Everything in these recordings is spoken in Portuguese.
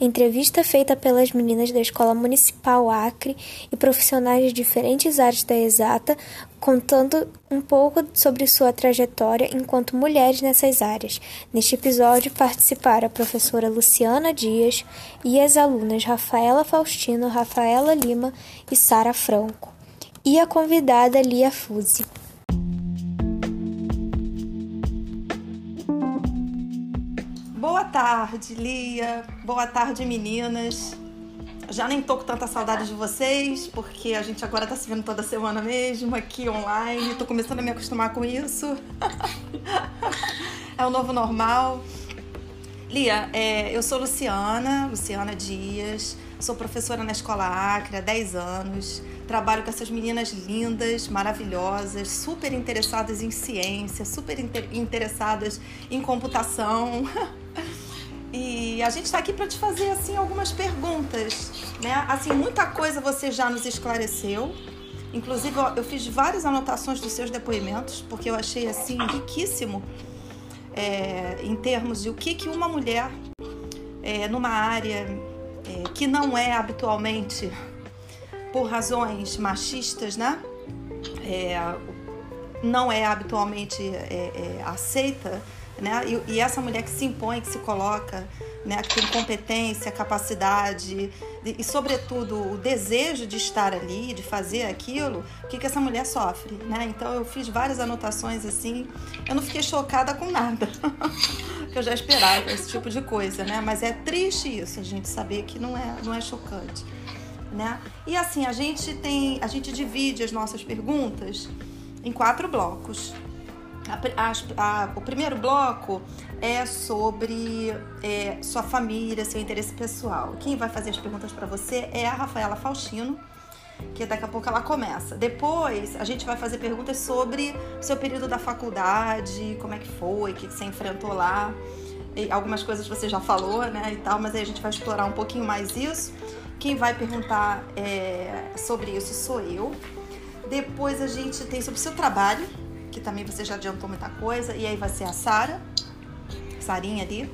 Entrevista feita pelas meninas da Escola Municipal Acre e profissionais de diferentes áreas da exata, contando um pouco sobre sua trajetória enquanto mulheres nessas áreas. Neste episódio participaram a professora Luciana Dias e as alunas Rafaela Faustino, Rafaela Lima e Sara Franco, e a convidada Lia Fuzzi. Tarde, Lia. Boa tarde, meninas. Já nem tô com tanta saudade de vocês, porque a gente agora tá se vendo toda semana mesmo, aqui online. Tô começando a me acostumar com isso. é o novo normal. Lia, é, eu sou Luciana, Luciana Dias, sou professora na Escola Acre há 10 anos, trabalho com essas meninas lindas, maravilhosas, super interessadas em ciência, super inter interessadas em computação. E a gente está aqui para te fazer assim algumas perguntas, né? Assim, muita coisa você já nos esclareceu. Inclusive, eu fiz várias anotações dos seus depoimentos, porque eu achei assim riquíssimo é, em termos de o que, que uma mulher é, numa área é, que não é habitualmente por razões machistas, né? É, não é habitualmente é, é, aceita né? E, e, essa mulher que se impõe, que se coloca, né? que tem competência, capacidade e, e, sobretudo, o desejo de estar ali, de fazer aquilo, o que, que essa mulher sofre, né? Então, eu fiz várias anotações assim, eu não fiquei chocada com nada, que eu já esperava esse tipo de coisa, né? Mas é triste isso, a gente saber que não é, não é chocante, né? E assim, a gente tem, a gente divide as nossas perguntas em quatro blocos. A, a, a, o primeiro bloco é sobre é, sua família, seu interesse pessoal. Quem vai fazer as perguntas para você é a Rafaela Faustino, que daqui a pouco ela começa. Depois a gente vai fazer perguntas sobre seu período da faculdade, como é que foi, o que você enfrentou lá. E algumas coisas você já falou, né, e tal, mas aí a gente vai explorar um pouquinho mais isso. Quem vai perguntar é, sobre isso sou eu. Depois a gente tem sobre seu trabalho, que também você já adiantou muita coisa, e aí vai ser a Sara, Sarinha ali.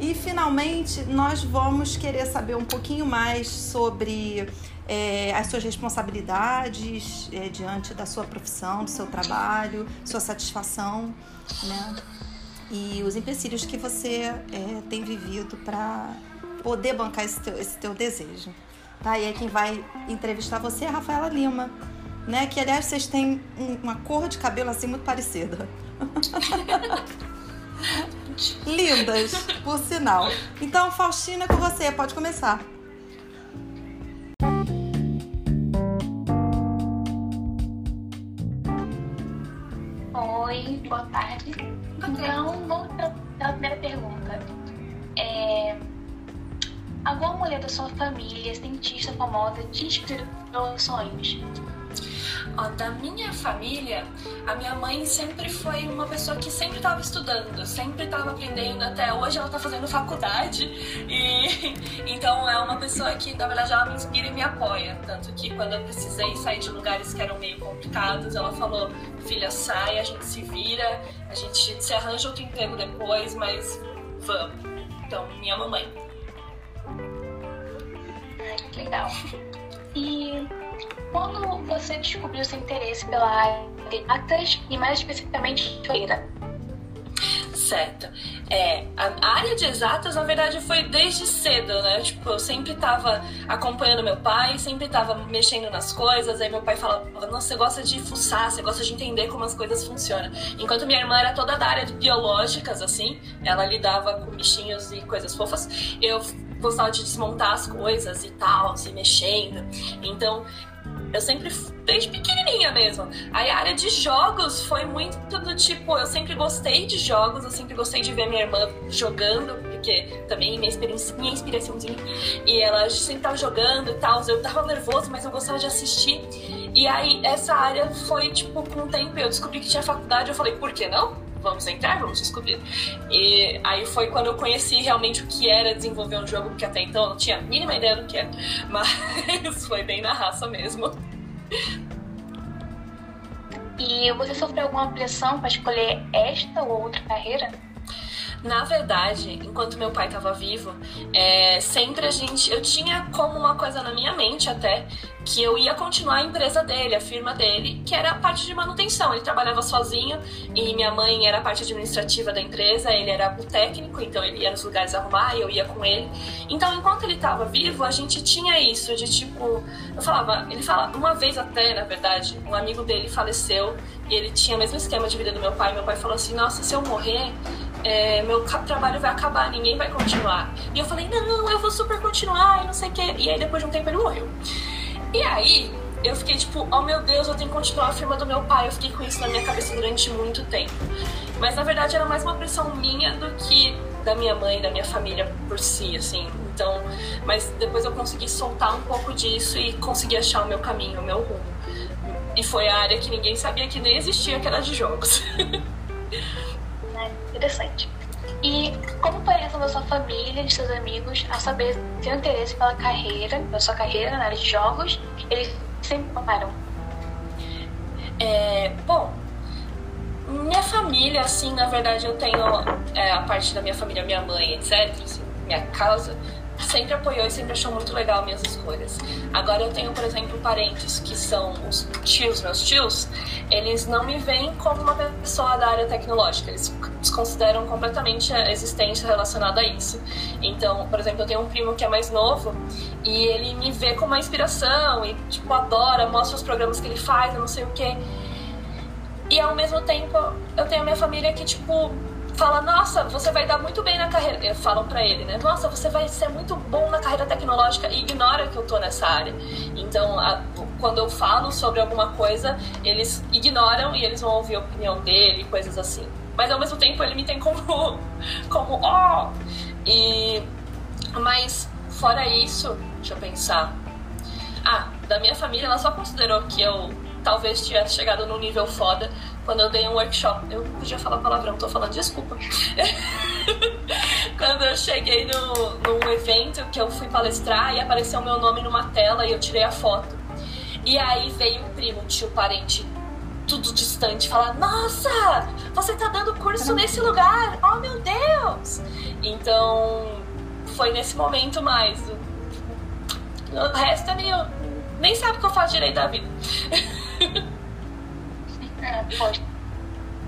E finalmente nós vamos querer saber um pouquinho mais sobre é, as suas responsabilidades é, diante da sua profissão, do seu trabalho, sua satisfação, né? E os empecilhos que você é, tem vivido para poder bancar esse teu, esse teu desejo. Tá? E aí quem vai entrevistar você é a Rafaela Lima né? Que aliás vocês têm uma cor de cabelo assim muito parecida. Lindas, por sinal. Então, Faustina, é com você, pode começar. Oi, boa tarde. Então, vamos para a primeira pergunta. É, alguma mulher da sua família, cientista famosa, te inspirou sonhos? Ó, da minha família, a minha mãe sempre foi uma pessoa que sempre estava estudando, sempre estava aprendendo, até hoje ela está fazendo faculdade e então é uma pessoa que na verdade ela me inspira e me apoia, tanto que quando eu precisei sair de lugares que eram meio complicados, ela falou: "Filha, sai, a gente se vira, a gente se arranja outro emprego depois, mas vamos". Então, minha mamãe. Ai, que legal. E quando você descobriu seu interesse pela área de atas e mais especificamente feira? Certo. É, a área de exatas, na verdade, foi desde cedo, né? Tipo, eu sempre tava acompanhando meu pai, sempre tava mexendo nas coisas, aí meu pai falava, nossa, você gosta de fuçar, você gosta de entender como as coisas funcionam. Enquanto minha irmã era toda da área de biológicas, assim, ela lidava com bichinhos e coisas fofas, eu gostava de desmontar as coisas e tal, se mexendo. Então, eu sempre, desde pequenininha mesmo. Aí a área de jogos foi muito do tipo, eu sempre gostei de jogos, eu sempre gostei de ver minha irmã jogando, porque também minha, minha inspiraçãozinha. E ela sempre tava jogando e tal, eu tava nervoso, mas eu gostava de assistir. E aí essa área foi, tipo, com o tempo eu descobri que tinha faculdade, eu falei, por que não? Vamos entrar, vamos descobrir. E aí foi quando eu conheci realmente o que era desenvolver um jogo, porque até então eu não tinha a mínima ideia do que era. Mas foi bem na raça mesmo. E você sofreu alguma pressão para escolher esta ou outra carreira? Na verdade, enquanto meu pai estava vivo, é, sempre a gente. Eu tinha como uma coisa na minha mente até que eu ia continuar a empresa dele, a firma dele, que era a parte de manutenção. Ele trabalhava sozinho e minha mãe era a parte administrativa da empresa, ele era o técnico, então ele ia nos lugares arrumar e eu ia com ele. Então, enquanto ele estava vivo, a gente tinha isso de tipo. Eu falava, ele fala, uma vez até, na verdade, um amigo dele faleceu e ele tinha o mesmo esquema de vida do meu pai. Meu pai falou assim: Nossa, se eu morrer, é, meu trabalho vai acabar, ninguém vai continuar. E eu falei: Não, eu vou super continuar e não sei o quê. E aí, depois de um tempo, ele morreu. E aí, eu fiquei tipo, oh meu Deus, eu tenho que continuar a firma do meu pai. Eu fiquei com isso na minha cabeça durante muito tempo. Mas na verdade era mais uma pressão minha do que da minha mãe, da minha família por si, assim. Então, mas depois eu consegui soltar um pouco disso e consegui achar o meu caminho, o meu rumo. E foi a área que ninguém sabia que nem existia, que era de jogos. interessante. E como foi a reação da sua família, de seus amigos, a saber seu interesse pela carreira, pela sua carreira na área de jogos? Eles sempre falaram. É, bom, minha família, assim, na verdade, eu tenho é, a parte da minha família, minha mãe, etc., assim, minha casa, sempre apoiou e sempre achou muito legal minhas escolhas. Agora eu tenho, por exemplo, parentes que são os tios, meus tios, eles não me veem como uma pessoa da área tecnológica, eles desconsideram completamente a existência relacionada a isso. Então, por exemplo, eu tenho um primo que é mais novo e ele me vê como uma inspiração e, tipo, adora, mostra os programas que ele faz, eu não sei o quê. E ao mesmo tempo, eu tenho a minha família que, tipo, fala, nossa, você vai dar muito bem na carreira. Falam para ele, né? Nossa, você vai ser muito bom na carreira tecnológica e ignora que eu tô nessa área. Então, a, quando eu falo sobre alguma coisa, eles ignoram e eles vão ouvir a opinião dele, coisas assim. Mas ao mesmo tempo ele me tem como, como, ó. Oh! E, mas fora isso, deixa eu pensar. Ah, da minha família, ela só considerou que eu talvez tivesse chegado num nível foda quando eu dei um workshop. Eu podia falar palavrão, tô falando desculpa. quando eu cheguei no, num evento que eu fui palestrar e apareceu meu nome numa tela e eu tirei a foto. E aí veio um primo, tio, parente, tudo distante, falar: Nossa, você tá dando curso nesse lugar! Oh meu Deus! Então foi nesse momento mais. O resto é meio. Nem sabe o que eu faço direito da vida.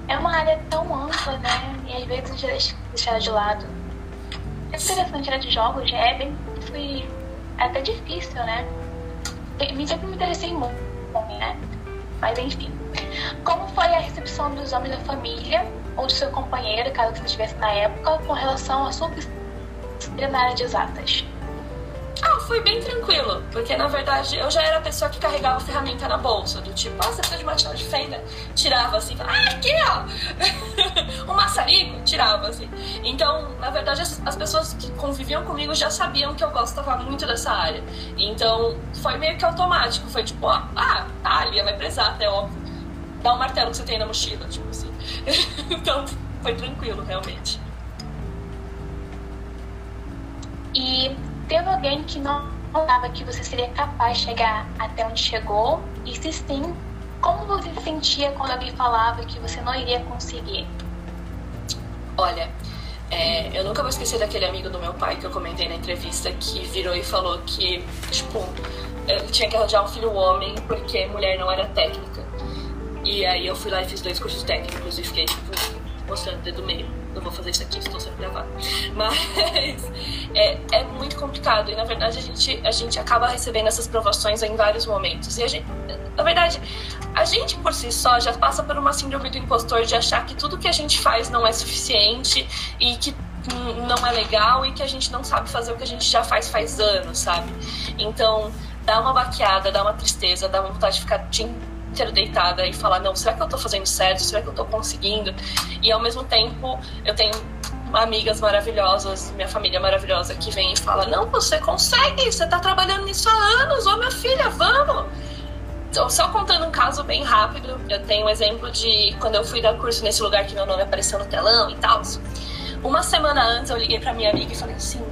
É, uma área tão ampla, né? E às vezes gente deixa de lado. É interessante, a área de jogos é bem. Foi até difícil, né? Me sempre me interessei muito, né? Mas enfim. Como foi a recepção dos homens da família ou do seu companheiro, caso você estivesse na época, com relação à sua pesquisa na área de exatas? Foi bem tranquilo, porque na verdade eu já era a pessoa que carregava ferramenta na bolsa, do tipo, ah, você precisa de uma chave de fenda? Tirava assim, ah, aqui ó! um maçarico? Tirava assim. Então, na verdade, as, as, pessoas que conviviam comigo já sabiam que eu gostava muito dessa área. Então, foi meio que automático, foi tipo, ah, tá, a Lia vai prezar, é óbvio. Dá o um martelo que você tem na mochila, tipo assim. então, foi tranquilo, realmente. E Teve alguém que não falava que você seria capaz de chegar até onde chegou? E se sim, como você se sentia quando alguém falava que você não iria conseguir? Olha, é, eu nunca vou esquecer daquele amigo do meu pai que eu comentei na entrevista que virou e falou que, tipo, ele tinha que arranjar um filho homem porque mulher não era técnica. E aí eu fui lá e fiz dois cursos técnicos e fiquei, tipo, mostrando o dedo meio eu vou fazer isso aqui, estou sendo gravado. Mas é, é muito complicado e na verdade a gente, a gente acaba recebendo essas provações em vários momentos. E a gente, na verdade, a gente por si só já passa por uma síndrome do impostor de achar que tudo que a gente faz não é suficiente e que não é legal e que a gente não sabe fazer o que a gente já faz faz anos, sabe? Então, dá uma baqueada, dá uma tristeza, dá uma vontade de ficar inteiro deitada e falar: não, será que eu tô fazendo certo? Será que eu tô conseguindo? E ao mesmo tempo, eu tenho amigas maravilhosas, minha família maravilhosa que vem e fala: não, você consegue, você tá trabalhando nisso há anos, ô minha filha, vamos! Então, só contando um caso bem rápido, eu tenho um exemplo de quando eu fui dar curso nesse lugar que meu nome apareceu no telão e tal. Uma semana antes eu liguei pra minha amiga e falei assim: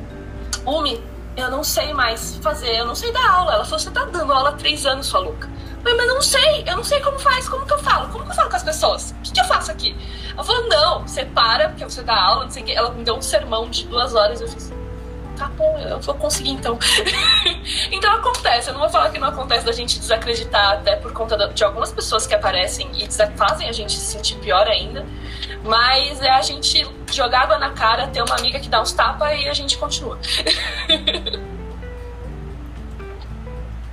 Umi, eu não sei mais fazer, eu não sei dar aula. Ela falou: você tá dando aula há três anos, sua louca. Mas eu não sei, eu não sei como faz, como que eu falo, como que eu falo com as pessoas? O que, que eu faço aqui? Ela falou, não, você para, porque você dá aula, não sei o que. Ela me deu um sermão de duas horas, eu fiz, tá bom, eu vou conseguir então. então acontece, eu não vou falar que não acontece da gente desacreditar, até por conta de algumas pessoas que aparecem e fazem a gente se sentir pior ainda. Mas é a gente jogar água na cara, ter uma amiga que dá uns tapas e a gente continua.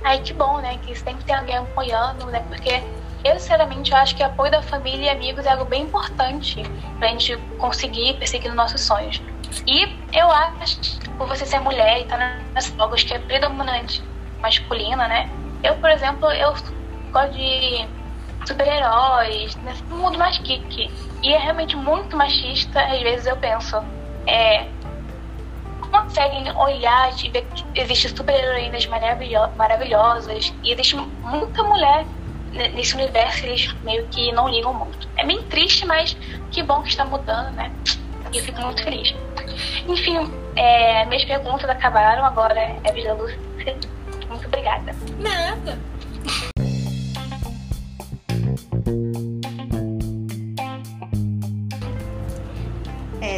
Ai, que bom, né? Que sempre tem alguém apoiando, né? Porque eu, sinceramente, eu acho que o apoio da família e amigos é algo bem importante pra gente conseguir perseguir os nossos sonhos. E eu acho por você ser mulher e estar tá nas jogos que é predominante masculina, né? Eu, por exemplo, eu gosto de super-heróis, nesse mundo mais geek. E é realmente muito machista, às vezes eu penso, é, conseguem olhar e ver que existem super-heroínas maravilho maravilhosas e existe muita mulher nesse universo eles meio que não ligam muito. É bem triste, mas que bom que está mudando, né? E fico muito feliz. Enfim, é, minhas perguntas acabaram, agora é a Vida Lúcia. Muito obrigada. Nada.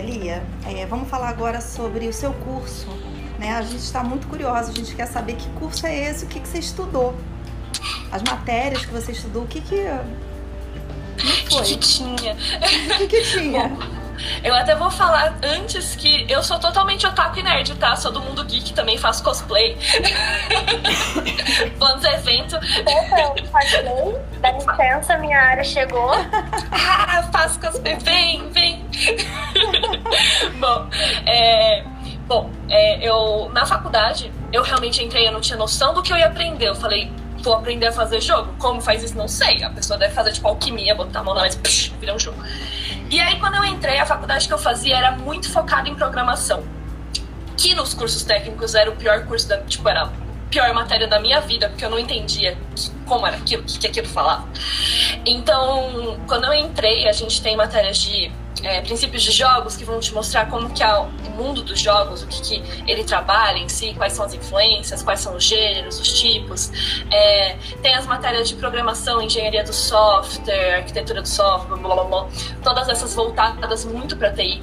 Lia, é, vamos falar agora sobre o seu curso. Né? A gente está muito curiosa, a gente quer saber que curso é esse, o que, que você estudou. As matérias que você estudou, o que que. O que, que tinha? O que, que tinha? Eu até vou falar antes que eu sou totalmente otaku e nerd, tá? Sou do mundo geek, também faço cosplay. Vamos evento. Opa, eu cosplay. Dá licença, minha área chegou. ah, faço cosplay. Vem, vem. bom, é, bom é, eu na faculdade, eu realmente entrei, eu não tinha noção do que eu ia aprender. Eu falei, vou aprender a fazer jogo. Como faz isso? Não sei. A pessoa deve fazer tipo alquimia, botar a mão na mesa e virar um jogo. E aí, quando eu entrei, a faculdade que eu fazia era muito focada em programação. Que nos cursos técnicos era o pior curso da. Tipo, era a pior matéria da minha vida, porque eu não entendia como era aquilo, o que, que aquilo falava. Então, quando eu entrei, a gente tem matérias de é, princípios de jogos que vão te mostrar como que é o mundo dos jogos, o que, que ele trabalha em si, quais são as influências, quais são os gêneros, os tipos. É, tem as matérias de programação, engenharia do software, arquitetura do software, blá blá blá, todas essas voltadas muito para TI.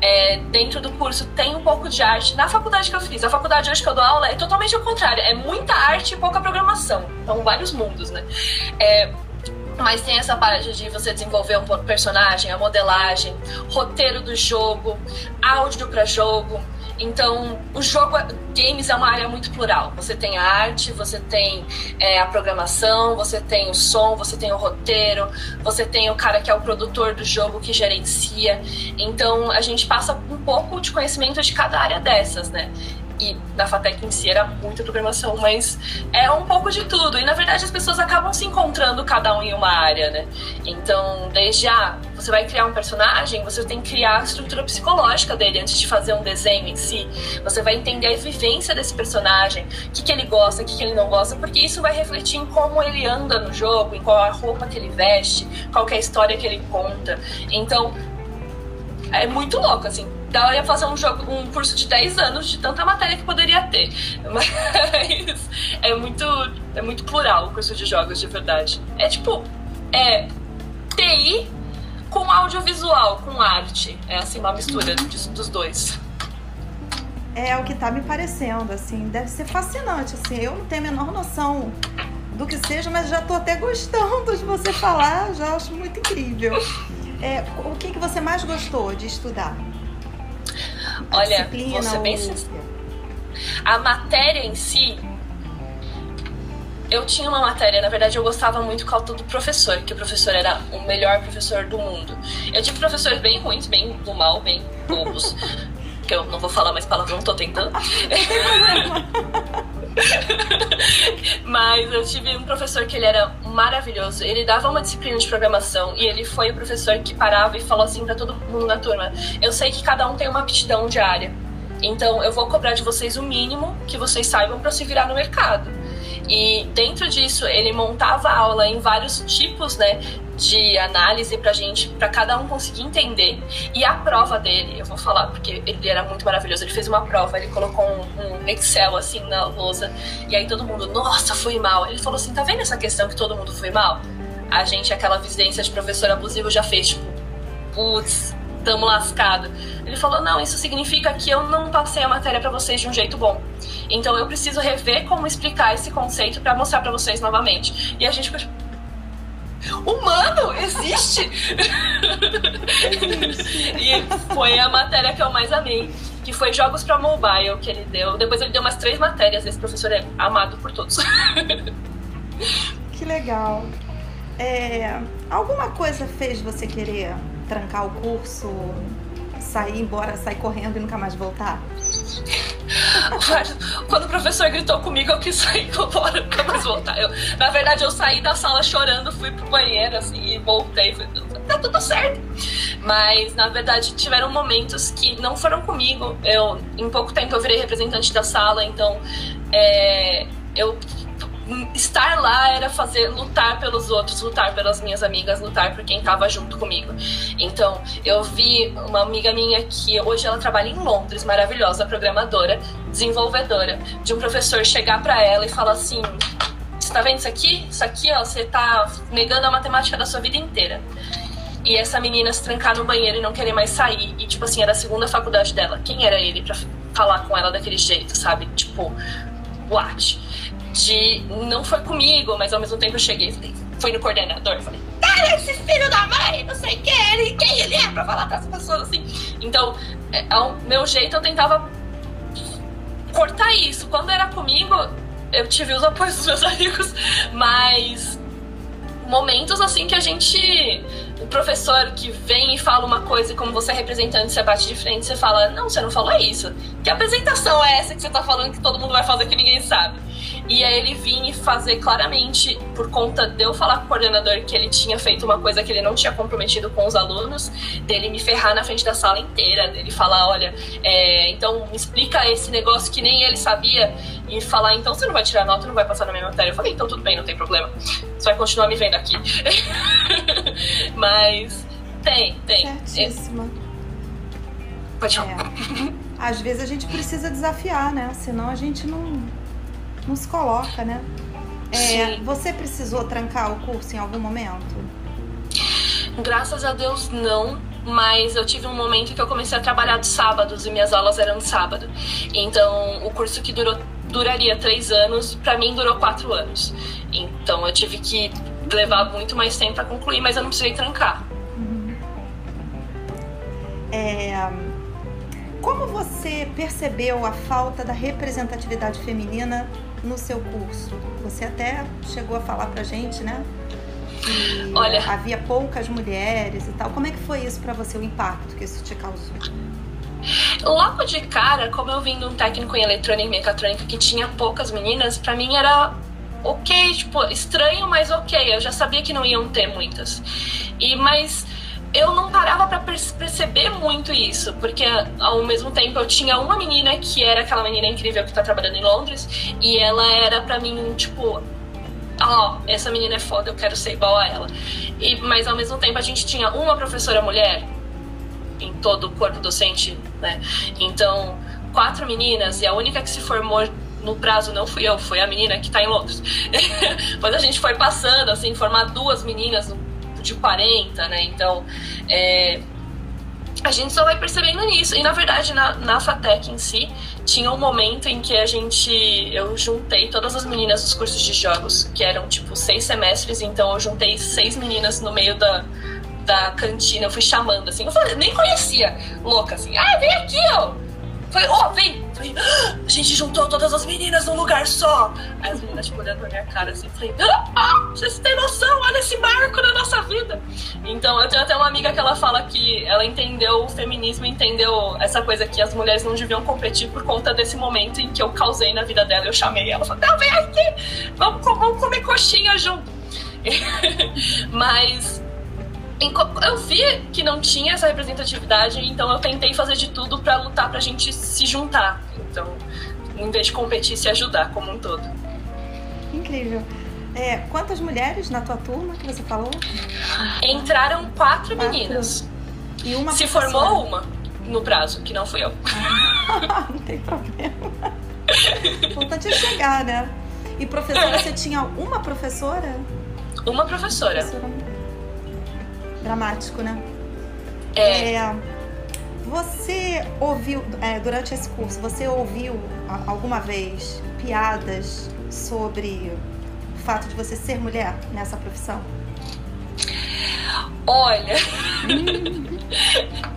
É, dentro do curso tem um pouco de arte. Na faculdade que eu fiz, a faculdade hoje que eu dou aula é totalmente ao contrário, é muita arte e pouca programação. Então, vários mundos, né? É, mas tem essa parte de você desenvolver um personagem, a modelagem, roteiro do jogo, áudio para jogo. Então, o jogo games é uma área muito plural. Você tem a arte, você tem é, a programação, você tem o som, você tem o roteiro, você tem o cara que é o produtor do jogo que gerencia. Então, a gente passa um pouco de conhecimento de cada área dessas, né? E na FATEC em si era muita programação, mas é um pouco de tudo. E na verdade as pessoas acabam se encontrando cada um em uma área, né? Então, desde a ah, você vai criar um personagem, você tem que criar a estrutura psicológica dele antes de fazer um desenho em si. Você vai entender a vivência desse personagem, o que, que ele gosta, o que, que ele não gosta, porque isso vai refletir em como ele anda no jogo, em qual a roupa que ele veste, qual é a história que ele conta. Então, é muito louco, assim dá ia fazer um jogo, um curso de 10 anos de tanta matéria que poderia ter. Mas é muito, é muito plural o curso de jogos, de verdade. É tipo, é TI com audiovisual, com arte. É assim, uma mistura de, dos dois. É o que tá me parecendo, assim, deve ser fascinante, assim, eu não tenho a menor noção do que seja, mas já tô até gostando de você falar, já acho muito incrível. É, o que, que você mais gostou de estudar? Olha, ser bem sincera. A matéria em si, eu tinha uma matéria, na verdade eu gostava muito do causa do professor, que o professor era o melhor professor do mundo. Eu tive professores bem ruins, bem do mal, bem bobos, que eu não vou falar mais palavrão, tô tentando. Mas eu tive um professor que ele era maravilhoso. Ele dava uma disciplina de programação e ele foi o professor que parava e falou assim para todo mundo na turma: "Eu sei que cada um tem uma aptidão de área. Então eu vou cobrar de vocês o mínimo que vocês saibam para se virar no mercado". E dentro disso, ele montava aula em vários tipos, né, de análise pra gente, para cada um conseguir entender. E a prova dele, eu vou falar porque ele era muito maravilhoso. Ele fez uma prova, ele colocou um, um Excel assim na lousa, e aí todo mundo, nossa, fui mal. Ele falou assim: tá vendo essa questão que todo mundo foi mal? A gente, aquela visência de professor abusivo, já fez, tipo, putz, tamo lascado. Ele falou: não, isso significa que eu não passei a matéria para vocês de um jeito bom. Então eu preciso rever como explicar esse conceito para mostrar para vocês novamente. E a gente ficou tipo, Humano existe? e foi a matéria que eu mais amei, que foi jogos para mobile que ele deu. Depois ele deu umas três matérias. Esse professor é amado por todos. que legal. É, alguma coisa fez você querer trancar o curso, sair embora, sair correndo e nunca mais voltar? Quando o professor gritou comigo, eu quis sair embora, nunca mais voltar. Eu, na verdade, eu saí da sala chorando, fui pro banheiro, assim, e voltei. Fui, tá tudo certo. Mas, na verdade, tiveram momentos que não foram comigo. Eu, em pouco tempo, eu virei representante da sala, então é, eu estar lá era fazer lutar pelos outros, lutar pelas minhas amigas, lutar por quem estava junto comigo. Então, eu vi uma amiga minha que hoje ela trabalha em Londres, maravilhosa, programadora, desenvolvedora, de um professor chegar para ela e falar assim: "Você tá vendo isso aqui? Isso aqui, ó, você tá negando a matemática da sua vida inteira." E essa menina se trancar no banheiro e não querer mais sair. E, tipo assim, era a segunda faculdade dela. Quem era ele para falar com ela daquele jeito, sabe? Tipo, what? de não foi comigo, mas ao mesmo tempo eu cheguei fui no coordenador, falei, cara, esse filho da mãe, não sei quem ele, quem ele é pra falar com as pessoas assim. Então, é, ao meu jeito eu tentava cortar isso. Quando era comigo, eu tive os apoios dos meus amigos, mas momentos assim que a gente o professor que vem e fala uma coisa e como você é representante, você bate de frente, você fala, não, você não falou isso. Que apresentação é essa que você tá falando que todo mundo vai fazer que ninguém sabe? E aí ele vinha e fazer claramente, por conta de eu falar com o coordenador que ele tinha feito uma coisa que ele não tinha comprometido com os alunos, dele me ferrar na frente da sala inteira, dele falar, olha, é, então me explica esse negócio que nem ele sabia, e falar, então você não vai tirar nota, não vai passar na minha matéria. Eu falei, então tudo bem, não tem problema. Você vai continuar me vendo aqui. Mas tem, tem. Certíssima. Pode falar. É. Às vezes a gente precisa desafiar, né? Senão a gente não nos coloca, né? É, você precisou trancar o curso em algum momento? Graças a Deus não, mas eu tive um momento que eu comecei a trabalhar de sábados e minhas aulas eram de sábado. Então, o curso que durou, duraria três anos, para mim durou quatro anos. Então, eu tive que levar muito mais tempo para concluir, mas eu não precisei trancar. Uhum. É, como você percebeu a falta da representatividade feminina no seu curso? Você até chegou a falar pra gente, né? Que Olha, havia poucas mulheres e tal. Como é que foi isso para você, o impacto que isso te causou? Logo de cara, como eu vim de um técnico em eletrônica e mecatrônica que tinha poucas meninas, para mim era ok, tipo, estranho, mas ok. Eu já sabia que não iam ter muitas. E mas eu não parava para perceber muito isso, porque ao mesmo tempo eu tinha uma menina que era aquela menina incrível que tá trabalhando em Londres, e ela era para mim, tipo, ó, oh, essa menina é foda, eu quero ser igual a ela. E, mas ao mesmo tempo a gente tinha uma professora mulher em todo o corpo docente, né? Então, quatro meninas, e a única que se formou no prazo não fui eu, foi a menina que tá em Londres. Depois a gente foi passando, assim, formar duas meninas no de 40, né? Então, é, a gente só vai percebendo nisso. E na verdade, na, na FATEC em si, tinha um momento em que a gente. Eu juntei todas as meninas dos cursos de jogos, que eram tipo seis semestres, então eu juntei seis meninas no meio da, da cantina, eu fui chamando assim. Eu falei, nem conhecia, louca assim. Ah, vem aqui, ó! Falei, ó, oh, vem! Falei, ah, a gente juntou todas as meninas num lugar só. Aí as meninas, tipo, olhando pra minha cara assim, falei, ah, vocês têm noção, olha esse marco na nossa vida. Então, eu tenho até uma amiga que ela fala que ela entendeu o feminismo, entendeu essa coisa que as mulheres não deviam competir por conta desse momento em que eu causei na vida dela. Eu chamei ela, falei, não, vem aqui, vamos, vamos comer coxinha junto. Mas eu vi que não tinha essa representatividade, então eu tentei fazer de tudo para lutar pra gente se juntar. Então, em vez de competir, se ajudar como um todo. Incrível. É, quantas mulheres na tua turma que você falou? Entraram quatro, quatro. meninas. E uma Se formou uma no prazo, que não fui eu. não tem problema. Importante é chegar, né? E professora, você tinha uma professora? Uma professora. professora dramático, né? É. é você ouviu, é, durante esse curso, você ouviu alguma vez piadas sobre o fato de você ser mulher nessa profissão? Olha.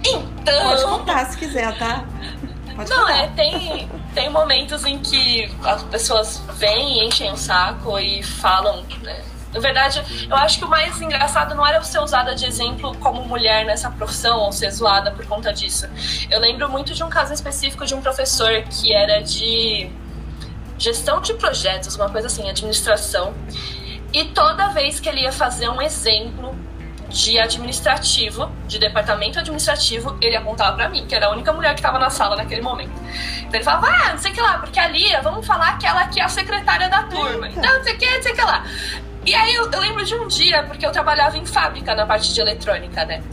então. Pode contar se quiser, tá? Pode Não, é, tem, tem momentos em que as pessoas vêm e enchem o saco e falam, né? Na verdade, eu acho que o mais engraçado não era ser usada de exemplo como mulher nessa profissão ou ser zoada por conta disso. Eu lembro muito de um caso específico de um professor que era de gestão de projetos, uma coisa assim, administração. E toda vez que ele ia fazer um exemplo de administrativo, de departamento administrativo, ele apontava para mim, que era a única mulher que estava na sala naquele momento. Então ele falava, ah, não sei o que lá, porque a Lia, vamos falar que ela aqui é a secretária da turma. Então, não sei o que, não sei o que lá. E aí eu, eu, lembro de um dia, porque eu trabalhava em fábrica na parte de eletrônica, né?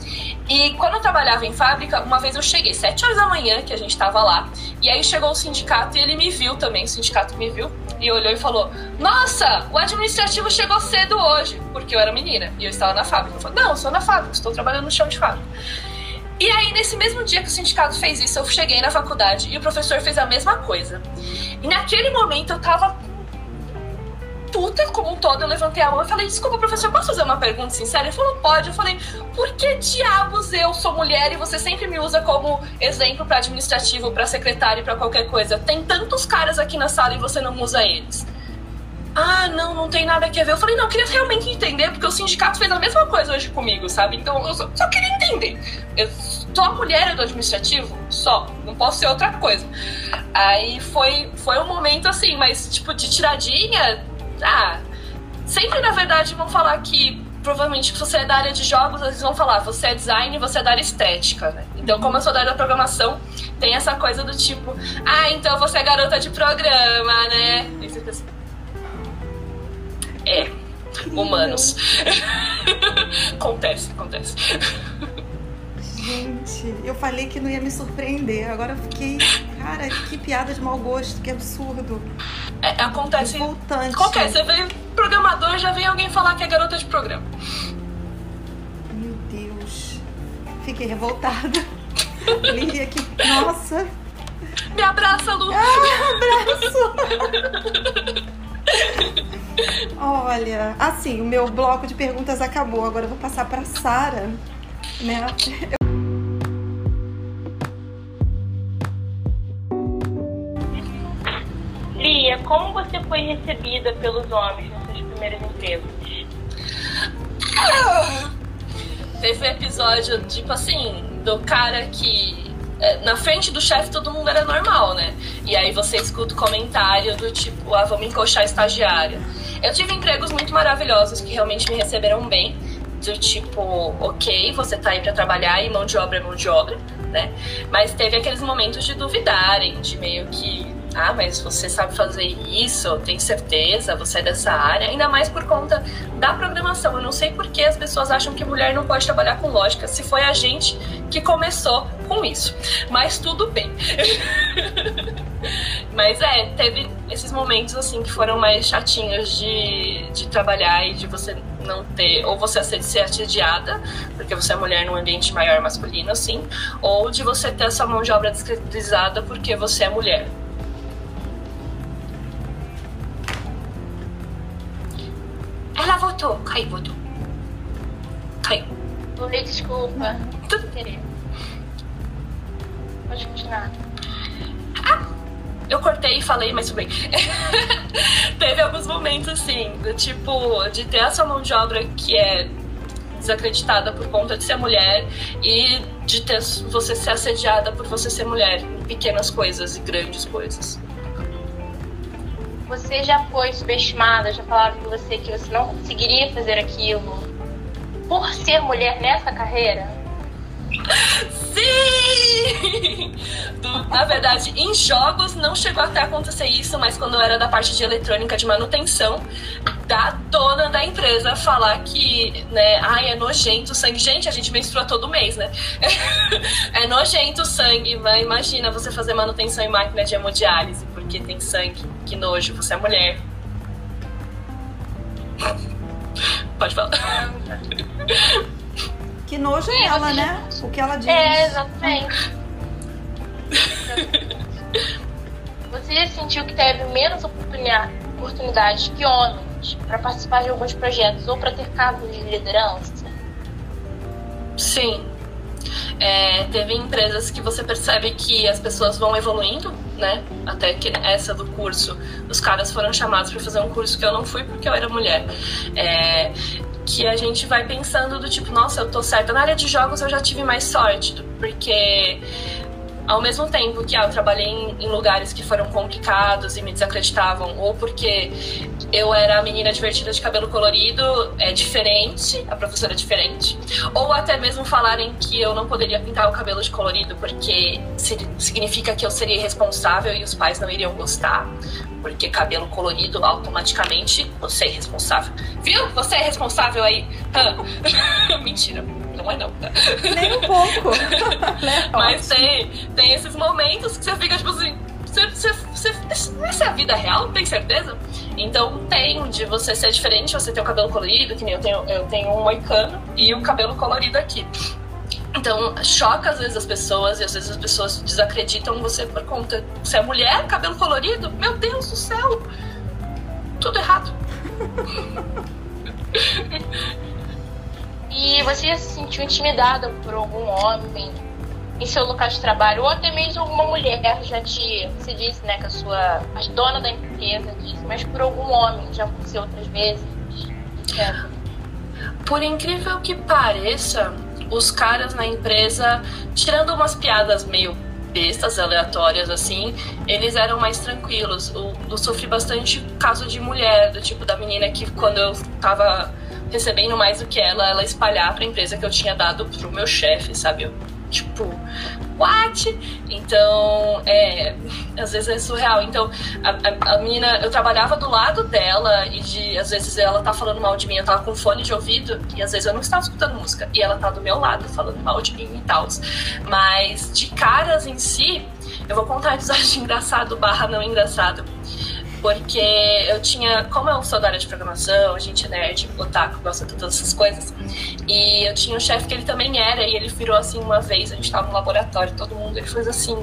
E quando eu trabalhava em fábrica, uma vez eu cheguei, sete horas da manhã, que a gente tava lá, e aí chegou o sindicato e ele me viu também, o sindicato me viu, e olhou e falou: Nossa, o administrativo chegou cedo hoje, porque eu era menina e eu estava na fábrica. Eu falei: Não, eu sou na fábrica, estou trabalhando no chão de fábrica. E aí, nesse mesmo dia que o sindicato fez isso, eu cheguei na faculdade e o professor fez a mesma coisa. E naquele momento eu tava puta como um todo, eu levantei a mão e falei, desculpa, professor, posso fazer uma pergunta sincera? Ele falou, pode. Eu falei, por que diabos eu sou mulher e você sempre me usa como exemplo para administrativo, para secretário, para qualquer coisa? Tem tantos caras aqui na sala e você não usa eles. Ah, não, não tem nada a ver. Eu falei, não, eu queria realmente entender, porque o sindicato fez a mesma coisa hoje comigo, sabe? Então eu só, só queria entender. Eu a mulher do administrativo? Só. Não posso ser outra coisa. Aí foi, foi um momento assim, mas tipo, de tiradinha, ah, sempre na verdade vão falar que provavelmente você é da área de jogos, eles vão falar, você é design, você é da área estética, né? Então, como eu sou da área da programação, tem essa coisa do tipo, ah, então você é garota de programa, né? E você pensa, é, humanos. acontece, acontece. Gente, eu falei que não ia me surpreender. Agora eu fiquei. Cara, que piada de mau gosto, que absurdo. É, acontece. Revoltante. Qualquer, você vê programador, já vem alguém falar que é garota de programa. Meu Deus. Fiquei revoltada. Lívia, que. Nossa! Me abraça, Lu! Ah, me abraço! Olha, assim, o meu bloco de perguntas acabou. Agora eu vou passar para Sara, né? Lia, como você foi recebida pelos homens nos seus primeiros empregos? Teve um episódio, tipo assim, do cara que é, na frente do chefe todo mundo era normal, né? E aí você escuta o comentário do tipo, ah, vamos encoxar a estagiária. Eu tive empregos muito maravilhosos que realmente me receberam bem, do tipo, ok, você tá aí para trabalhar e mão de obra é mão de obra, né? Mas teve aqueles momentos de duvidarem, de meio que ah, mas você sabe fazer isso, tem certeza, você é dessa área, ainda mais por conta da programação. Eu não sei por que as pessoas acham que mulher não pode trabalhar com lógica, se foi a gente que começou com isso. Mas tudo bem. mas é, teve esses momentos assim que foram mais chatinhos de, de trabalhar e de você não ter, ou você ser assediada, porque você é mulher num ambiente maior masculino, assim, ou de você ter essa mão de obra descredibilizada porque você é mulher. Votou. Caiu, votou. Caiu. Oi, desculpa. Tudo querer. Pode continuar. Ah, eu cortei e falei, mas tudo bem. Teve alguns momentos assim, do tipo, de ter essa mão de obra que é desacreditada por conta de ser mulher e de ter você ser assediada por você ser mulher em pequenas coisas e grandes coisas. Você já foi subestimada, já falaram pra você que você não conseguiria fazer aquilo por ser mulher nessa carreira? Sim! Na verdade, em jogos não chegou até acontecer isso, mas quando eu era da parte de eletrônica de manutenção, da dona da empresa falar que, né, ai, é nojento o sangue. Gente, a gente menstrua todo mês, né? é nojento o sangue, mas imagina você fazer manutenção em máquina de hemodiálise porque tem sangue. Que nojo, você é mulher. Pode falar. Que nojo é ela, né? O que ela diz. É, exatamente. Você sentiu que teve menos oportunidades que homens para participar de alguns projetos ou para ter cargos de liderança? Sim. É, teve empresas que você percebe que as pessoas vão evoluindo, né? Até que essa do curso, os caras foram chamados para fazer um curso que eu não fui porque eu era mulher. É, que a gente vai pensando do tipo, nossa, eu tô certa. Na área de jogos eu já tive mais sorte, porque ao mesmo tempo que ah, eu trabalhei em, em, lugares que foram complicados e me desacreditavam, ou porque eu era a menina divertida de cabelo colorido, é diferente, a professora é diferente, ou até mesmo falarem que eu não poderia pintar o cabelo de colorido porque significa que eu seria irresponsável e os pais não iriam gostar, porque cabelo colorido automaticamente você é responsável. Viu? Você é responsável aí? Mentira não é não, tá? Nem um pouco. Né? Mas tem, tem esses momentos que você fica tipo assim. Você, você, você, essa é a vida real? Tem certeza? Então tem de você ser diferente, você ter o cabelo colorido, que nem eu tenho, eu tenho um moicano e o cabelo colorido aqui. Então, choca às vezes as pessoas e às vezes as pessoas desacreditam você por conta. Você é mulher, cabelo colorido? Meu Deus do céu! Tudo errado. E você se sentiu intimidada por algum homem em seu local de trabalho, ou até mesmo alguma mulher já te. Você disse, né, que a sua. a dona da empresa disse, mas por algum homem já aconteceu outras vezes? Por incrível que pareça, os caras na empresa, tirando umas piadas meio bestas, aleatórias, assim, eles eram mais tranquilos. Eu, eu sofri bastante caso de mulher, do tipo da menina que quando eu tava recebendo mais do que ela, ela espalhar pra empresa que eu tinha dado pro meu chefe, sabe? Eu, tipo, what? Então, é, às vezes é surreal. Então, a, a, a, menina, eu trabalhava do lado dela e de, às vezes ela tá falando mal de mim, eu tava com fone de ouvido e às vezes eu não estava escutando música e ela tá do meu lado falando mal de mim e tal. Mas de caras em si, eu vou contar episódio engraçado barra não engraçado porque eu tinha, como eu sou da área de programação, a gente é nerd, otaku, gosta de todas essas coisas, e eu tinha um chefe que ele também era, e ele virou assim uma vez, a gente tava no laboratório, todo mundo, ele fez assim,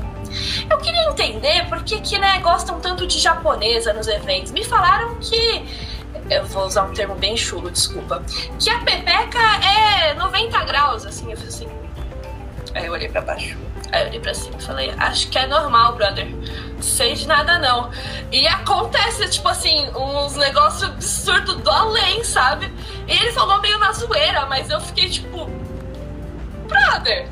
eu queria entender por que que, né, gostam tanto de japonesa nos eventos. Me falaram que eu vou usar um termo bem chulo, desculpa, que a pepeca é 90 graus, assim, eu fiz assim. Aí eu olhei pra baixo. Aí eu olhei pra cima e falei, acho que é normal, brother. Sei de nada não. E acontece, tipo assim, uns negócios absurdos do além, sabe? E ele falou meio na zoeira, mas eu fiquei tipo, brother,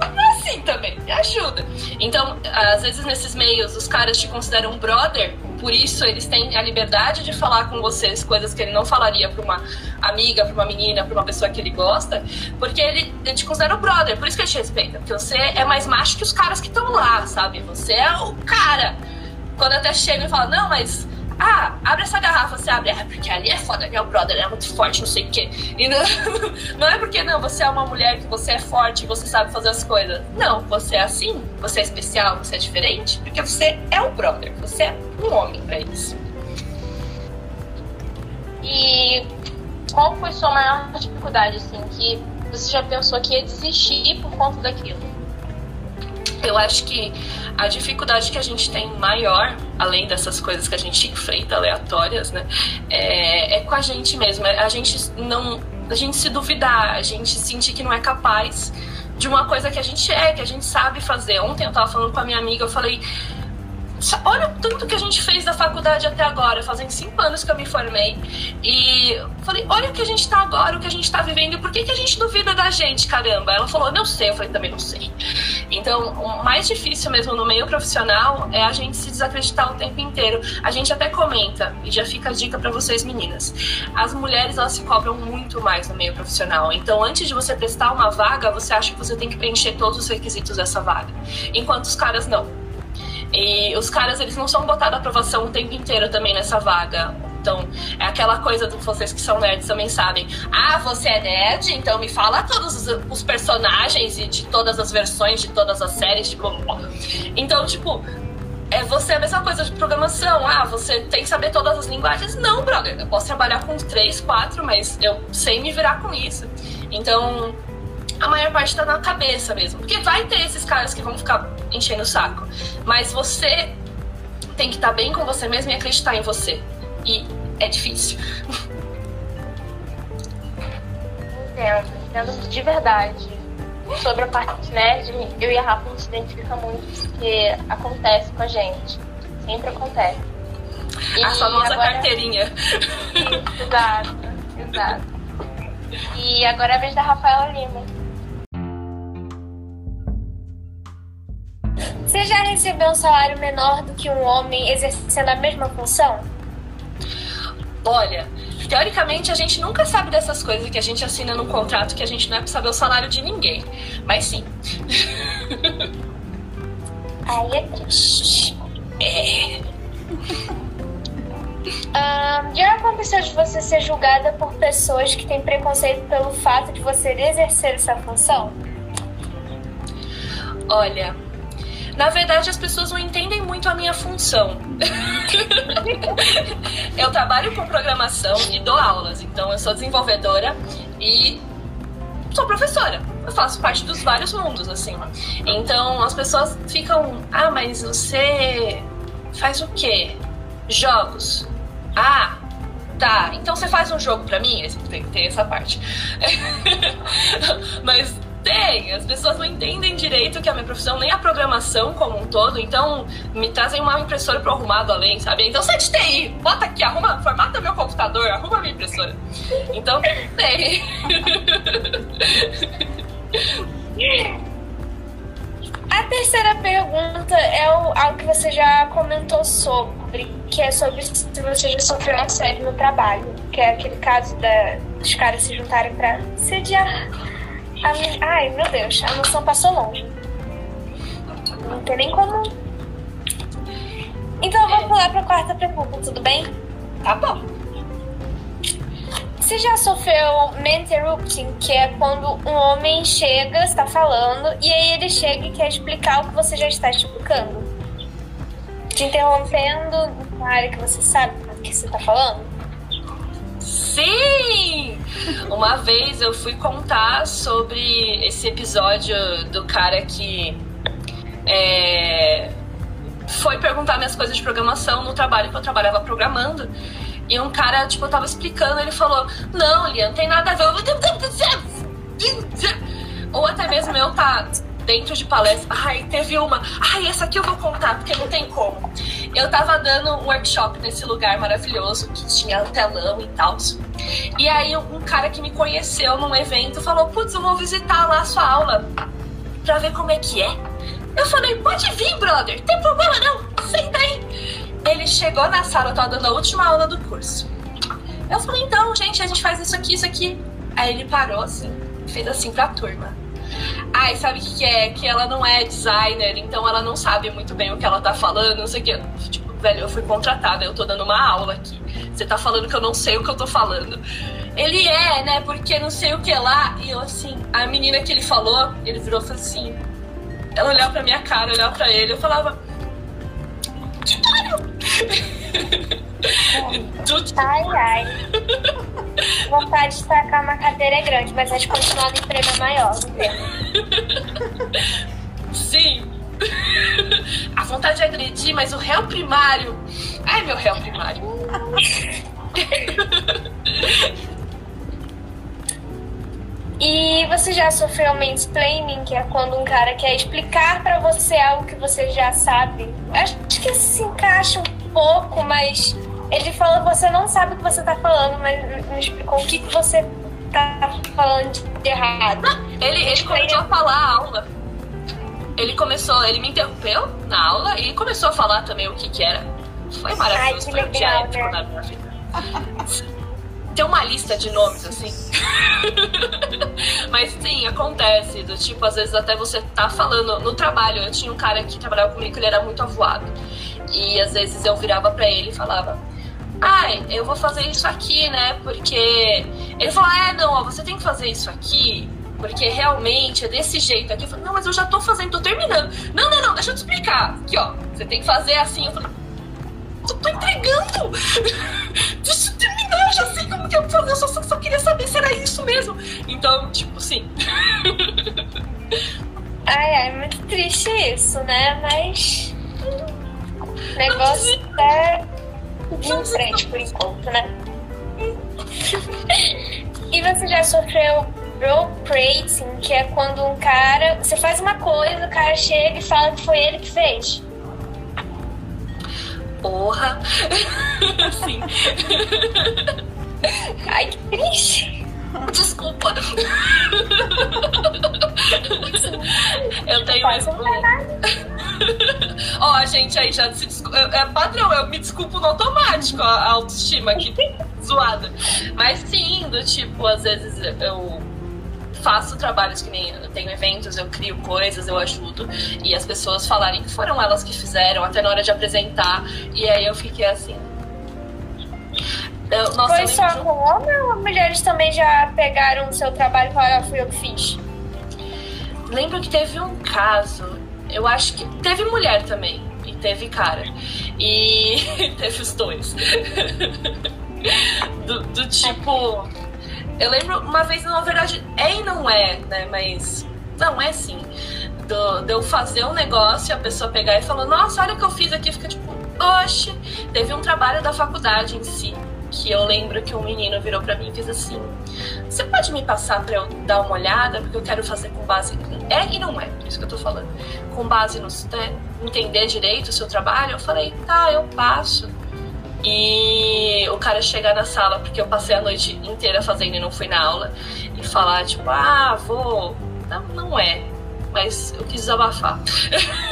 assim também, me ajuda. Então, às vezes nesses meios, os caras te consideram brother, por isso eles têm a liberdade de falar com vocês coisas que ele não falaria para uma amiga, para uma menina, para uma pessoa que ele gosta, porque ele, ele te considera o brother, por isso que ele te respeita, porque você é mais macho que os caras que estão lá, sabe? Você é o cara. Quando até chega e fala, não, mas ah, abre essa garrafa, você abre, é porque ali é foda, meu brother é muito forte, não sei o quê. E não, não é porque não, você é uma mulher que você é forte, você sabe fazer as coisas. Não, você é assim, você é especial, você é diferente, porque você é o brother, você é um homem para isso. E qual foi sua maior dificuldade, assim, que você já pensou que ia desistir por conta daquilo? Eu acho que a dificuldade que a gente tem maior, além dessas coisas que a gente enfrenta aleatórias, né, é, é com a gente mesmo. É a gente não, a gente se duvidar, a gente sentir que não é capaz de uma coisa que a gente é, que a gente sabe fazer. Ontem eu tava falando com a minha amiga, eu falei, Olha o tanto que a gente fez da faculdade até agora, fazem cinco anos que eu me formei. E falei, olha o que a gente tá agora, o que a gente tá vivendo, por que, que a gente duvida da gente, caramba? Ela falou, não sei, eu falei, também não sei. Então, o mais difícil mesmo no meio profissional é a gente se desacreditar o tempo inteiro. A gente até comenta, e já fica a dica para vocês meninas. As mulheres, elas se cobram muito mais no meio profissional. Então, antes de você prestar uma vaga, você acha que você tem que preencher todos os requisitos dessa vaga. Enquanto os caras não e os caras, eles não são botados a aprovação o tempo inteiro também nessa vaga. Então, é aquela coisa de vocês que são nerds também sabem. Ah, você é nerd? Então me fala todos os, personagens e de todas as versões de todas as séries. Tipo, então, tipo, é você é a mesma coisa de programação. Ah, você tem que saber todas as linguagens. Não, brother. Eu posso trabalhar com três, quatro, mas eu sei me virar com isso. Então, a maior parte tá na cabeça mesmo. Porque vai ter esses caras que vão ficar enchendo o saco. Mas você tem que estar bem com você mesmo e acreditar em você. E é difícil. Entendo, entendo de verdade. Sobre a parte nerd, eu e a Rafa nos identifica muito, porque acontece com a gente. Sempre acontece. E a famosa agora... carteirinha. Isso, exato, exato. E agora é a vez da Rafaela Lima. Você já recebeu um salário menor do que um homem exercendo a mesma função? Olha, teoricamente a gente nunca sabe dessas coisas que a gente assina num contrato que a gente não é pra saber o salário de ninguém. Mas sim. Aí é triste. É. Um, já aconteceu de você ser julgada por pessoas que têm preconceito pelo fato de você exercer essa função? Olha, na verdade, as pessoas não entendem muito a minha função. eu trabalho com programação e dou aulas, então eu sou desenvolvedora e sou professora. Eu faço parte dos vários mundos, assim. Então as pessoas ficam, ah, mas você faz o quê? Jogos. Ah, tá. Então você faz um jogo pra mim? Tem que ter essa parte. mas tem, as pessoas não entendem direito que a minha profissão, nem a programação como um todo, então me trazem uma impressora pro arrumado além, sabe? Então sai de TI, bota aqui, arruma, formata meu computador, arruma minha impressora. Então, tem. A terceira pergunta é algo que você já comentou sobre, que é sobre se você já sofreu assédio no trabalho, que é aquele caso da, dos caras se juntarem para sediar a, ai, meu Deus, a noção passou longe. Não tem nem como. Então vamos é. pular para a quarta pergunta, tudo bem? Tá bom. Você já sofreu interrupting, que é quando um homem chega, está falando, e aí ele chega e quer explicar o que você já está explicando? Te interrompendo na área que você sabe que você está falando? Sim! Uma vez eu fui contar sobre esse episódio do cara que é, foi perguntar minhas coisas de programação no trabalho que eu trabalhava programando. E um cara, tipo, tava explicando, ele falou: Não, Lian, tem nada a ver. Ou até mesmo eu tá dentro de palestra. Ai, teve uma. Ai, essa aqui eu vou contar, porque não tem como. Eu tava dando um workshop nesse lugar maravilhoso, que tinha telão e tal. E aí um cara que me conheceu num evento falou: Putz, eu vou visitar lá a sua aula pra ver como é que é. Eu falei, pode vir, brother, tem problema não, senta aí. Ele chegou na sala, eu tava dando a última aula do curso. Eu falei, então, gente, a gente faz isso aqui, isso aqui. Aí ele parou assim, fez assim pra turma. Ai, sabe o que, que é? Que ela não é designer, então ela não sabe muito bem o que ela tá falando, não sei o que. Tipo, velho, eu fui contratada, eu tô dando uma aula aqui. Você tá falando que eu não sei o que eu tô falando. Ele é, né? Porque não sei o que lá. E eu, assim, a menina que ele falou, ele virou assim. Ela olhava pra minha cara, olhava pra ele, eu falava. ai, ai. Vontade de tacar uma cadeira é grande, mas a de continuar no emprego é maior, Sim. A vontade de agredir, mas o réu primário. Ai, meu réu primário. E você já sofreu mansplaining, que é quando um cara quer explicar para você algo que você já sabe? Acho que se encaixa um pouco, mas ele falou você não sabe o que você tá falando, mas me explicou o que, que você tá falando de errado. Ele, ele começou a falar a aula. Ele começou, ele me interrompeu na aula e começou a falar também o que que era. Foi maravilhoso, Ai, que legal, né? na minha vida. Tem uma lista de nomes, assim. Mas sim, acontece. Do tipo, às vezes até você tá falando no trabalho. Eu tinha um cara que trabalhava comigo que ele era muito avoado. E às vezes eu virava para ele e falava: Ai, eu vou fazer isso aqui, né? Porque. Ele falou: É, não, ó, você tem que fazer isso aqui. Porque realmente é desse jeito aqui. Eu falei, não, mas eu já tô fazendo, tô terminando. Não, não, não, deixa eu te explicar. Aqui, ó. Você tem que fazer assim. Eu falei, eu tô entregando! Deixa eu terminar, eu já sei como que eu vou fazer, eu só, só, só queria saber se era isso mesmo. Então, tipo, sim. Ai, ai, muito triste isso, né? Mas. O negócio tá em frente por enquanto, né? e você já sofreu role prating, que é quando um cara. Você faz uma coisa, o cara chega e fala que foi ele que fez. Porra! Sim. Ai, que triste. Desculpa. eu tenho dá nada. Ó, gente aí já se desculpa. É padrão, eu me desculpo no automático, a a autoestima aqui zoada. Mas sim, do tipo, às vezes eu faço trabalhos que nem eu tenho eventos, eu crio coisas, eu ajudo, e as pessoas falarem que foram elas que fizeram, até na hora de apresentar, e aí eu fiquei assim. Eu, nossa, Foi eu só de com homem ou mulheres também já pegaram o seu trabalho e falaram, fui eu que fiz? Lembro que teve um caso, eu acho que teve mulher também, e teve cara. E teve os dois. do, do tipo. Eu lembro uma vez, na verdade, é e não é, né? Mas. Não, é sim. Do, de eu fazer um negócio e a pessoa pegar e falar, nossa, olha o que eu fiz aqui, fica tipo, oxe. Teve um trabalho da faculdade em si, que eu lembro que um menino virou pra mim e fez assim: Você pode me passar pra eu dar uma olhada? Porque eu quero fazer com base. É e não é, por isso que eu tô falando. Com base no. Né, entender direito o seu trabalho. Eu falei: Tá, eu passo. E o cara chegar na sala, porque eu passei a noite inteira fazendo e não fui na aula, e falar, tipo, ah, vou. Não, não é. Mas eu quis desabafar.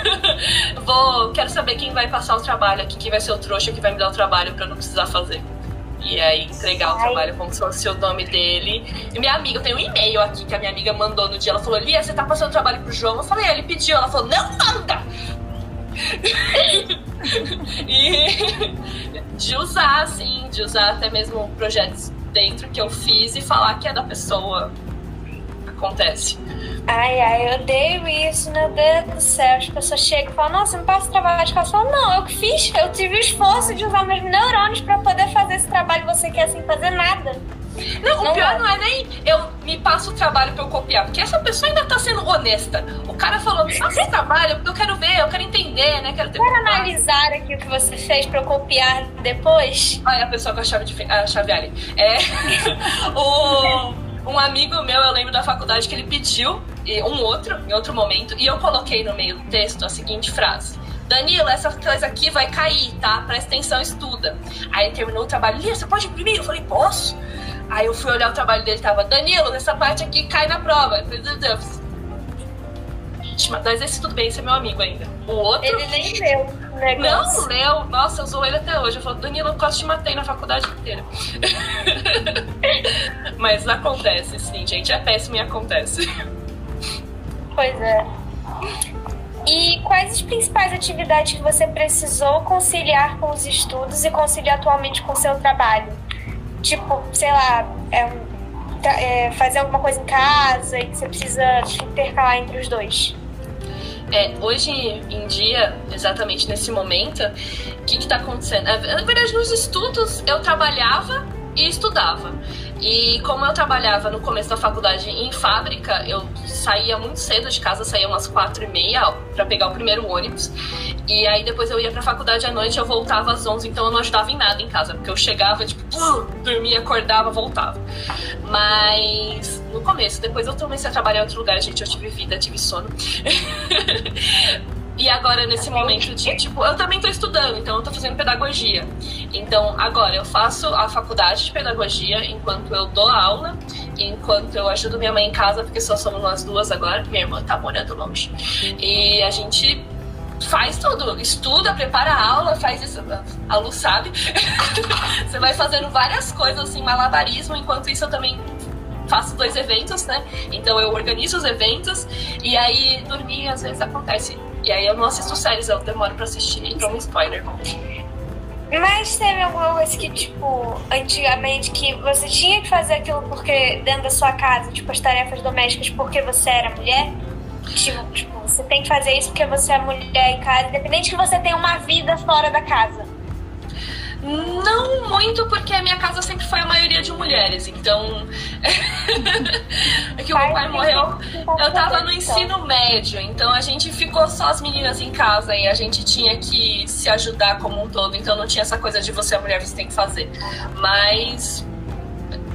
vou. Quero saber quem vai passar o trabalho aqui, quem vai ser o trouxa que vai me dar o trabalho eu não precisar fazer. E aí entregar o Ai. trabalho como se fosse o nome dele. E minha amiga, eu tenho um e-mail aqui que a minha amiga mandou no dia. Ela falou, Lia, você tá passando trabalho pro João? Eu falei, "É, ele pediu. Ela falou, não manda! e de usar, assim, de usar até mesmo projetos dentro que eu fiz e falar que é da pessoa. Acontece. Ai, ai, eu odeio isso, meu Deus do céu. As pessoas chegam e falam, nossa, me passa o trabalho de casa. Eu falo, não, eu que fiz. Eu tive o esforço de usar meus neurônios pra poder fazer esse trabalho você quer sem fazer nada. Não, Não o pior é. não é nem eu me passo o trabalho pra eu copiar, porque essa pessoa ainda tá sendo honesta. O cara falou, me passa esse trabalho, porque eu quero ver, eu quero entender, né? Quero ter Quero analisar aqui o que você fez pra eu copiar depois. Ai, a pessoa com a chave de a chave ali. É. o, um amigo meu, eu lembro da faculdade que ele pediu, um outro, em outro momento, e eu coloquei no meio do texto a seguinte frase. Danilo, essa coisa aqui vai cair, tá? Presta atenção, estuda. Aí ele terminou o trabalho. Lia, você pode imprimir? Eu falei, posso? Aí eu fui olhar o trabalho dele, tava, Danilo, essa parte aqui cai na prova. Eu falei, Deus. Mas esse tudo bem, esse é meu amigo ainda. O outro. Ele nem leu o negócio. Não leu. Nossa, eu ele até hoje. Eu falo, Danilo, eu quase te matei na faculdade inteira. Mas acontece, sim, gente. É péssimo e acontece. Pois é. E quais as principais atividades que você precisou conciliar com os estudos e concilia atualmente com o seu trabalho? Tipo, sei lá, é tá- é, fazer alguma coisa em casa e que você precisa intercalar entre os dois. É, hoje em dia, exatamente nesse momento, o que está acontecendo? É, Na verdade, nos estudos eu trabalhava e estudava. E como eu trabalhava no começo da faculdade em fábrica, eu saía muito cedo de casa, saía umas quatro e meia para pegar o primeiro ônibus. E aí depois eu ia pra faculdade à noite, eu voltava às 11, então eu não ajudava em nada em casa, porque eu chegava, tipo, dormia, acordava, voltava. Mas no começo, depois eu comecei a trabalhar em outro lugar, gente, eu tive vida, tive sono. E agora, nesse momento de, tipo, eu também tô estudando, então eu tô fazendo pedagogia. Então, agora eu faço a faculdade de pedagogia enquanto eu dou aula, enquanto eu ajudo minha mãe em casa, porque só somos nós duas agora, minha irmã tá morando longe. E a gente faz tudo, estuda, prepara a aula, faz isso. A Lu sabe. Você vai fazendo várias coisas, assim, malabarismo, enquanto isso eu também faço dois eventos, né? Então eu organizo os eventos e aí dormir às vezes acontece. E aí eu não assisto séries, eu demoro pra assistir e tomo spoiler. Mas teve alguma coisa que, tipo, antigamente que você tinha que fazer aquilo porque dentro da sua casa, tipo, as tarefas domésticas porque você era mulher? Tipo, tipo, você tem que fazer isso porque você é mulher em casa, independente que você tenha uma vida fora da casa. Não muito, porque a minha casa sempre foi a maioria de mulheres. Então. é que o meu pai morreu. Eu tava no ensino médio. Então a gente ficou só as meninas em casa e a gente tinha que se ajudar como um todo. Então não tinha essa coisa de você é mulher, você tem que fazer. Mas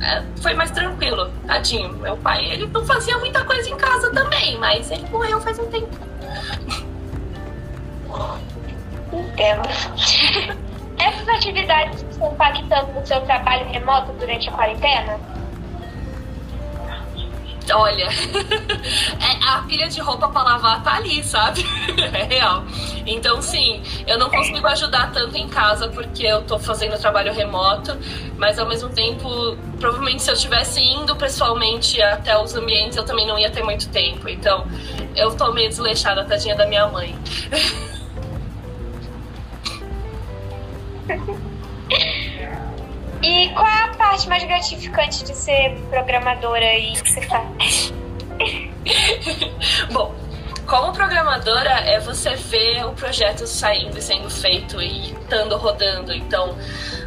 é, foi mais tranquilo, tadinho. Meu pai, ele não fazia muita coisa em casa também, mas ele morreu faz um tempo. Entendo. Essas atividades estão impactando no seu trabalho remoto durante a quarentena? Olha, é, a pilha de roupa para lavar tá ali, sabe? É real. Então, sim, eu não consigo ajudar tanto em casa porque eu tô fazendo trabalho remoto, mas ao mesmo tempo, provavelmente se eu estivesse indo pessoalmente até os ambientes, eu também não ia ter muito tempo. Então, eu tô meio desleixada, tadinha da minha mãe. E qual é a parte mais gratificante de ser programadora e que você faz? Bom, como programadora é você ver o projeto saindo e sendo feito e estando rodando. Então,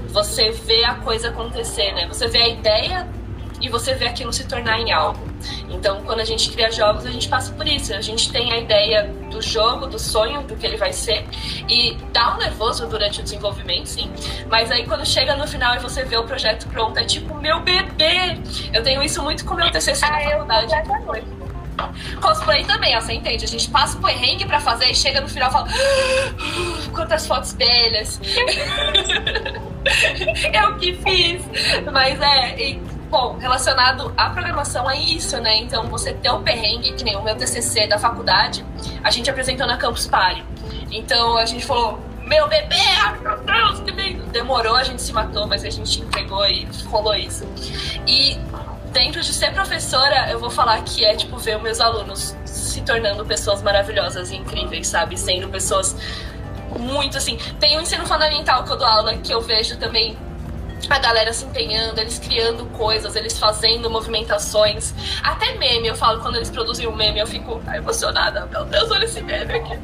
você vê a coisa acontecer, né? Você vê a ideia e você vê aquilo se tornar em algo. Então, quando a gente cria jogos, a gente passa por isso. A gente tem a ideia do jogo, do sonho, do que ele vai ser, e dá um nervoso durante o desenvolvimento, sim. Mas aí, quando chega no final e você vê o projeto pronto, é tipo, meu bebê! Eu tenho isso muito com o meu TCC ah, na faculdade. Cosplay também, ó, você entende? A gente passa o perrengue pra fazer e chega no final e fala ah, quantas fotos belas! eu que fiz! Mas é, e Bom, relacionado à programação é isso, né? Então, você ter o perrengue, que nem o meu TCC da faculdade, a gente apresentou na Campus Party. Então, a gente falou, meu bebê, meu Deus, que lindo! Demorou, a gente se matou, mas a gente entregou e rolou isso. E dentro de ser professora, eu vou falar que é, tipo, ver meus alunos se tornando pessoas maravilhosas e incríveis, sabe? Sendo pessoas muito assim. Tem o um ensino fundamental que eu dou aula que eu vejo também a galera se empenhando, eles criando coisas, eles fazendo movimentações. Até meme, eu falo, quando eles produzem um meme, eu fico emocionada. Meu Deus, olha esse meme aqui.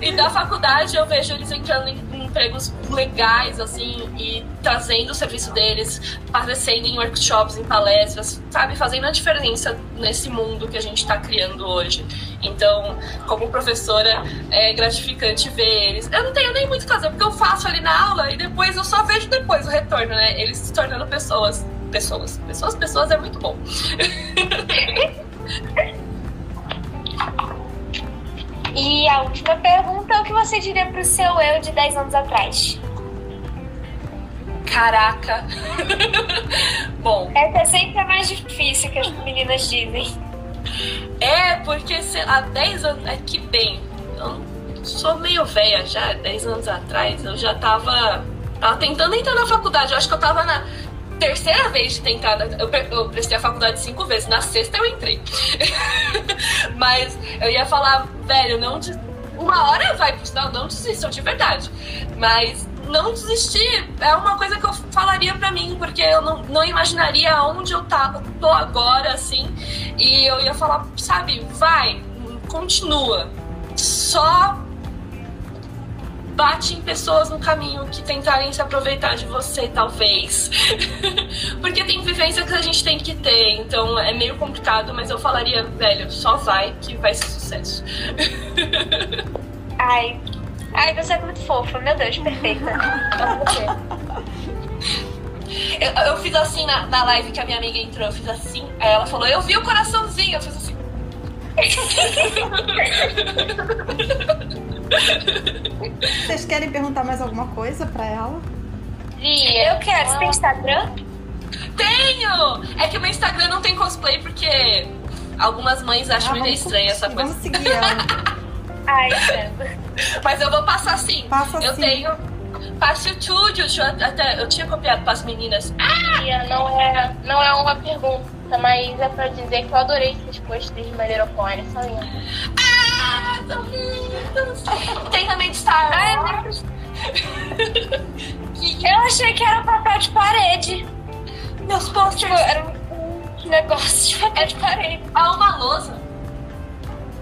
e da faculdade eu vejo eles entrando em empregos legais, assim, e trazendo o serviço deles, aparecendo em workshops, em palestras, sabe? Fazendo a diferença nesse mundo que a gente está criando hoje. Então, como professora, é gratificante ver eles. Eu não tenho nem muito fazer, porque eu faço ali na aula e depois eu só vejo depois o retorno, né? Eles se tornando pessoas. Pessoas. Pessoas, pessoas é muito bom. E a última pergunta, o que você diria pro seu eu de 10 anos atrás? Caraca! Bom. Essa é sempre a mais difícil que as meninas dizem. É, porque há 10 anos. É que bem, eu sou meio velha já, 10 anos atrás, eu já tava. Tava tentando entrar na faculdade. Eu acho que eu tava na terceira vez de tentar. Eu, eu prestei a faculdade cinco vezes. Na sexta eu entrei. Mas eu ia falar, velho, não. Uma hora vai. Não, não desistam de verdade. Mas não desistir é uma coisa que eu falaria para mim, porque eu não, não imaginaria onde eu tava, tô agora, assim. E eu ia falar, sabe, vai, continua. Só bate em pessoas no caminho que tentarem se aproveitar de você, talvez. Porque tem vivência que a gente tem que ter, então é meio complicado, mas eu falaria, velho, só vai que vai ser sucesso. Ai. Ai, você é muito fofa, meu Deus, perfeita. Eu, eu fiz assim na, na live que a minha amiga entrou, eu fiz assim, aí ela falou, eu vi o coraçãozinho, eu fiz assim. Vocês querem perguntar mais alguma coisa pra ela? Eu quero. Você tem Instagram? Tenho! É que o meu Instagram não tem cosplay porque algumas mães acham ah, meio estranha essa coisa. Vamos seguir ela. Ai, entendo. Mas eu vou passar sim. Passa eu sim. tenho. Passe tudo, eu, até, eu tinha copiado para as meninas. Ah! Não é, não é uma pergunta, mas é pra dizer que eu adorei esses posts de maneira Cone, só lindo. Ah, tão lindos! Tem também de Star Wars. eu achei que era papel de parede. Meus posters. Tipo, era um negócio de papel de parede. Ah, uma lousa.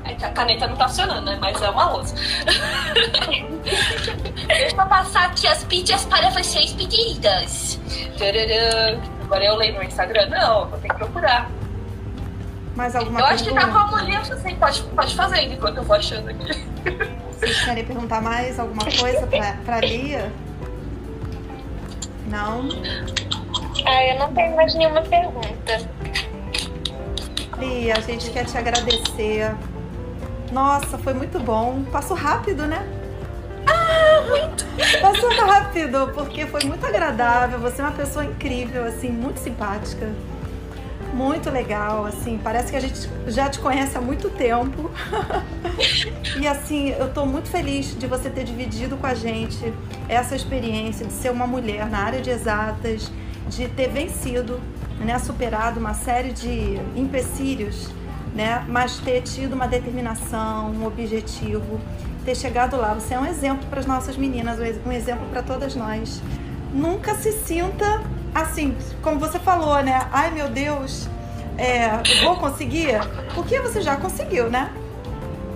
É a caneta não tá funcionando, né? Mas é uma lousa. Deixa eu passar aqui as pizzas para vocês pedidas. Agora eu leio no Instagram? Não, vou ter que procurar. Mais alguma eu acho que tá pergunta? como livro, assim, pode, pode fazer enquanto eu vou achando aqui. Vocês querem perguntar mais alguma coisa pra, pra Lia? Não? Ah, eu não tenho mais nenhuma pergunta. Lia, a gente quer te agradecer. Nossa, foi muito bom. Passou rápido, né? Muito! Passou rápido, porque foi muito agradável. Você é uma pessoa incrível, assim, muito simpática. Muito legal, assim, parece que a gente já te conhece há muito tempo. e assim, eu tô muito feliz de você ter dividido com a gente essa experiência de ser uma mulher na área de exatas, de ter vencido, né, superado uma série de empecilhos, né, mas ter tido uma determinação, um objetivo, ter chegado lá. Você é um exemplo para as nossas meninas, um exemplo para todas nós. Nunca se sinta assim, como você falou, né? Ai meu Deus, é, vou conseguir? Porque você já conseguiu, né?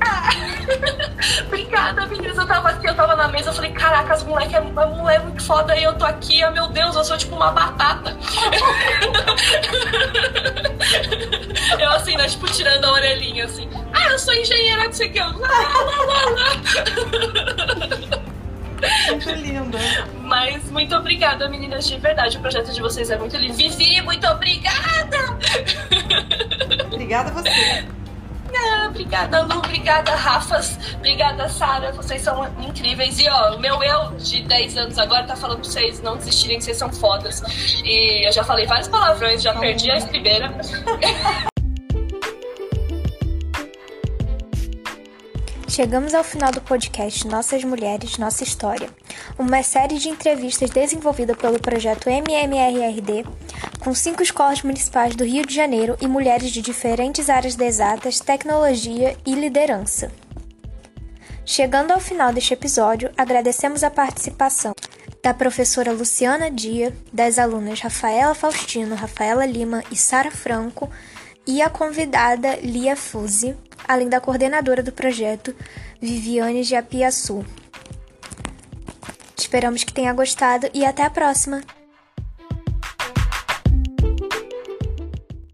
Obrigada, meninas. Eu tava aqui, eu tava na mesa, eu falei, caraca, as moleques é uma mulher muito foda e eu tô aqui, ah, meu Deus, eu sou tipo uma batata. eu assim, né, tipo, tirando a orelhinha assim. Ah, eu sou engenheira, não sei o que. Eu, lá, lá, lá, lá. Muito linda. Mas muito obrigada, meninas, de verdade. O projeto de vocês é muito lindo. Vivi, muito obrigada! Obrigada a você. Obrigada, Lu. Obrigada, Rafas. Obrigada, Sara. Vocês são incríveis. E ó, o meu eu de 10 anos agora tá falando pra vocês não desistirem, vocês são fodas. E eu já falei vários palavrões, já perdi a estribeira. Chegamos ao final do podcast Nossas Mulheres, Nossa História, uma série de entrevistas desenvolvida pelo projeto MMRRD com cinco escolas municipais do Rio de Janeiro e mulheres de diferentes áreas de exatas, tecnologia e liderança. Chegando ao final deste episódio, agradecemos a participação da professora Luciana Dia, das alunas Rafaela Faustino, Rafaela Lima e Sara Franco, e a convidada Lia Fuzzi, além da coordenadora do projeto, Viviane Japiaçu. Esperamos que tenha gostado e até a próxima!